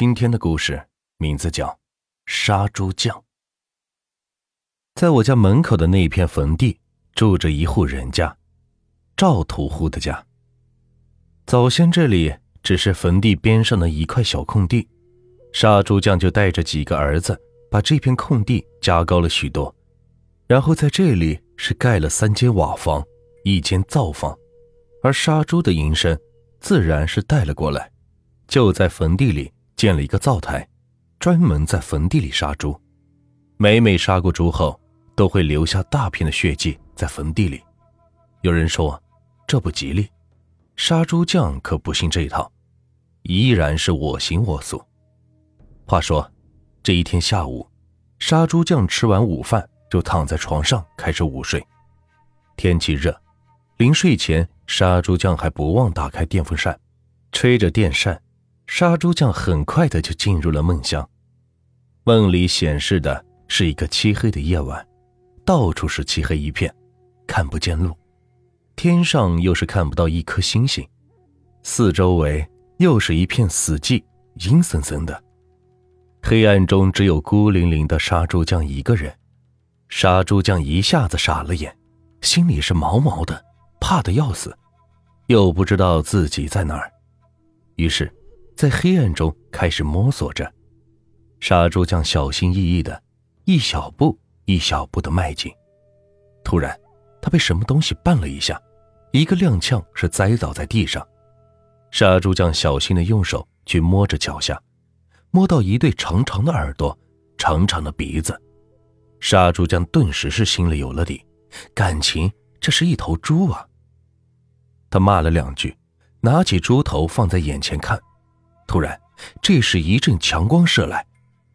今天的故事名字叫《杀猪匠》。在我家门口的那片坟地，住着一户人家，赵屠户的家。早先这里只是坟地边上的一块小空地，杀猪匠就带着几个儿子，把这片空地加高了许多，然后在这里是盖了三间瓦房，一间灶房，而杀猪的营生自然是带了过来，就在坟地里。建了一个灶台，专门在坟地里杀猪。每每杀过猪后，都会留下大片的血迹在坟地里。有人说这不吉利，杀猪匠可不信这一套，依然是我行我素。话说，这一天下午，杀猪匠吃完午饭就躺在床上开始午睡。天气热，临睡前，杀猪匠还不忘打开电风扇，吹着电扇。杀猪匠很快的就进入了梦乡，梦里显示的是一个漆黑的夜晚，到处是漆黑一片，看不见路，天上又是看不到一颗星星，四周围又是一片死寂，阴森森的，黑暗中只有孤零零的杀猪匠一个人。杀猪匠一下子傻了眼，心里是毛毛的，怕的要死，又不知道自己在哪儿，于是。在黑暗中开始摸索着，杀猪匠小心翼翼的，一小步一小步的迈进。突然，他被什么东西绊了一下，一个踉跄是栽倒在地上。杀猪匠小心的用手去摸着脚下，摸到一对长长的耳朵，长长的鼻子。杀猪匠顿时是心里有了底，感情这是一头猪啊。他骂了两句，拿起猪头放在眼前看。突然，这时一阵强光射来，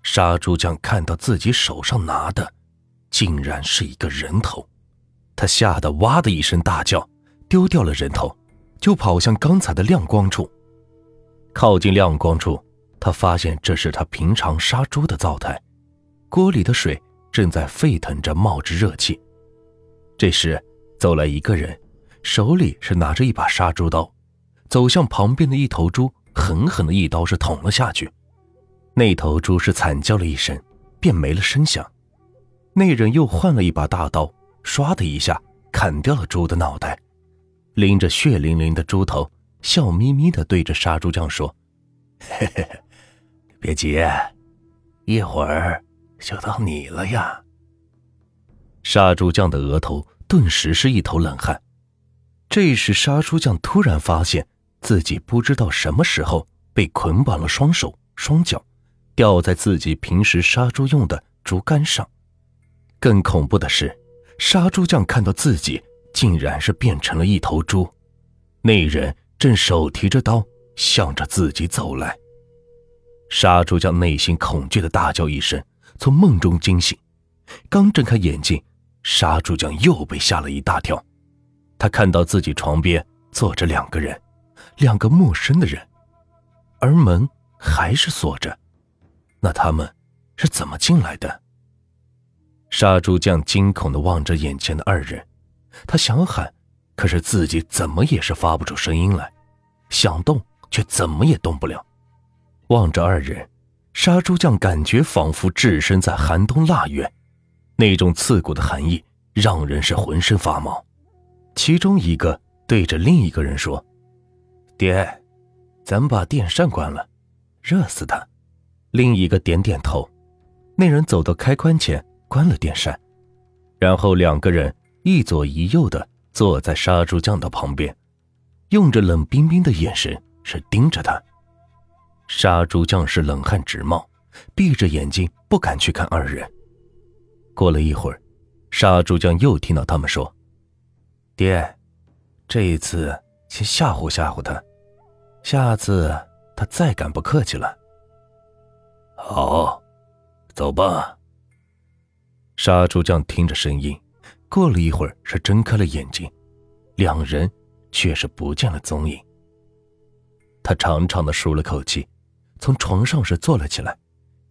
杀猪匠看到自己手上拿的，竟然是一个人头，他吓得哇的一声大叫，丢掉了人头，就跑向刚才的亮光处。靠近亮光处，他发现这是他平常杀猪的灶台，锅里的水正在沸腾着，冒着热气。这时，走来一个人，手里是拿着一把杀猪刀，走向旁边的一头猪。狠狠的一刀是捅了下去，那头猪是惨叫了一声，便没了声响。那人又换了一把大刀，唰的一下砍掉了猪的脑袋，拎着血淋淋的猪头，笑眯眯的对着杀猪匠说：“嘿嘿嘿，别急，一会儿就到你了呀。”杀猪匠的额头顿时是一头冷汗。这时，杀猪匠突然发现。自己不知道什么时候被捆绑了双手双脚，吊在自己平时杀猪用的竹竿上。更恐怖的是，杀猪匠看到自己竟然是变成了一头猪，那人正手提着刀向着自己走来。杀猪匠内心恐惧的大叫一声，从梦中惊醒，刚睁开眼睛，杀猪匠又被吓了一大跳。他看到自己床边坐着两个人。两个陌生的人，而门还是锁着，那他们是怎么进来的？杀猪匠惊恐的望着眼前的二人，他想喊，可是自己怎么也是发不出声音来，想动却怎么也动不了。望着二人，杀猪匠感觉仿佛置身在寒冬腊月，那种刺骨的寒意让人是浑身发毛。其中一个对着另一个人说。爹，咱把电扇关了，热死他。另一个点点头。那人走到开关前，关了电扇，然后两个人一左一右的坐在杀猪匠的旁边，用着冷冰冰的眼神是盯着他。杀猪匠是冷汗直冒，闭着眼睛不敢去看二人。过了一会儿，杀猪匠又听到他们说：“爹，这一次。”先吓唬吓唬他，下次他再敢不客气了。好，走吧。杀猪匠听着声音，过了一会儿是睁开了眼睛，两人却是不见了踪影。他长长的舒了口气，从床上是坐了起来，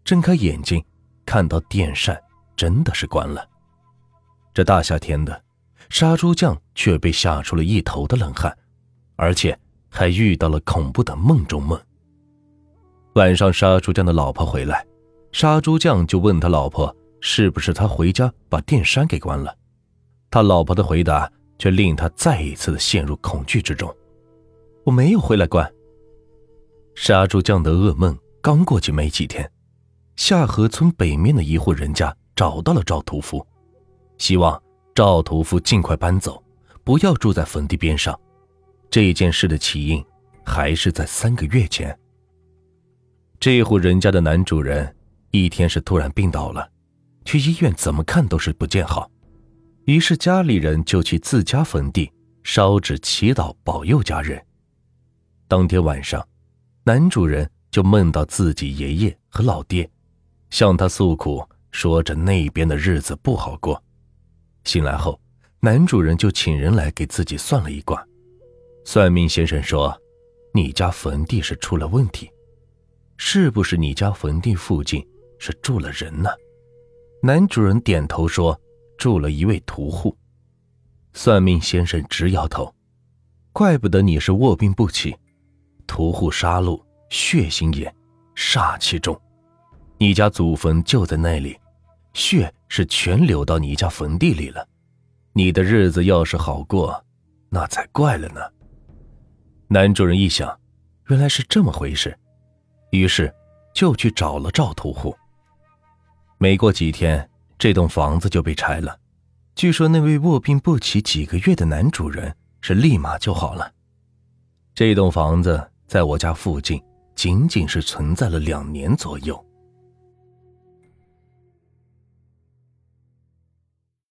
睁开眼睛，看到电扇真的是关了。这大夏天的，杀猪匠却被吓出了一头的冷汗。而且还遇到了恐怖的梦中梦。晚上，杀猪匠的老婆回来，杀猪匠就问他老婆是不是他回家把电扇给关了。他老婆的回答却令他再一次的陷入恐惧之中：“我没有回来关。”杀猪匠的噩梦刚过去没几天，下河村北面的一户人家找到了赵屠夫，希望赵屠夫尽快搬走，不要住在坟地边上。这件事的起因还是在三个月前。这户人家的男主人一天是突然病倒了，去医院怎么看都是不见好，于是家里人就去自家坟地烧纸祈祷保佑家人。当天晚上，男主人就梦到自己爷爷和老爹，向他诉苦，说着那边的日子不好过。醒来后，男主人就请人来给自己算了一卦，算命先生说：“你家坟地是出了问题。”是不是你家坟地附近是住了人呢？男主人点头说：“住了一位屠户。”算命先生直摇头：“怪不得你是卧病不起，屠户杀戮，血腥也，煞气重。你家祖坟就在那里，血是全流到你家坟地里了。你的日子要是好过，那才怪了呢。”男主人一想，原来是这么回事。于是，就去找了赵屠户。没过几天，这栋房子就被拆了。据说那位卧病不起几个月的男主人是立马就好了。这栋房子在我家附近，仅仅是存在了两年左右。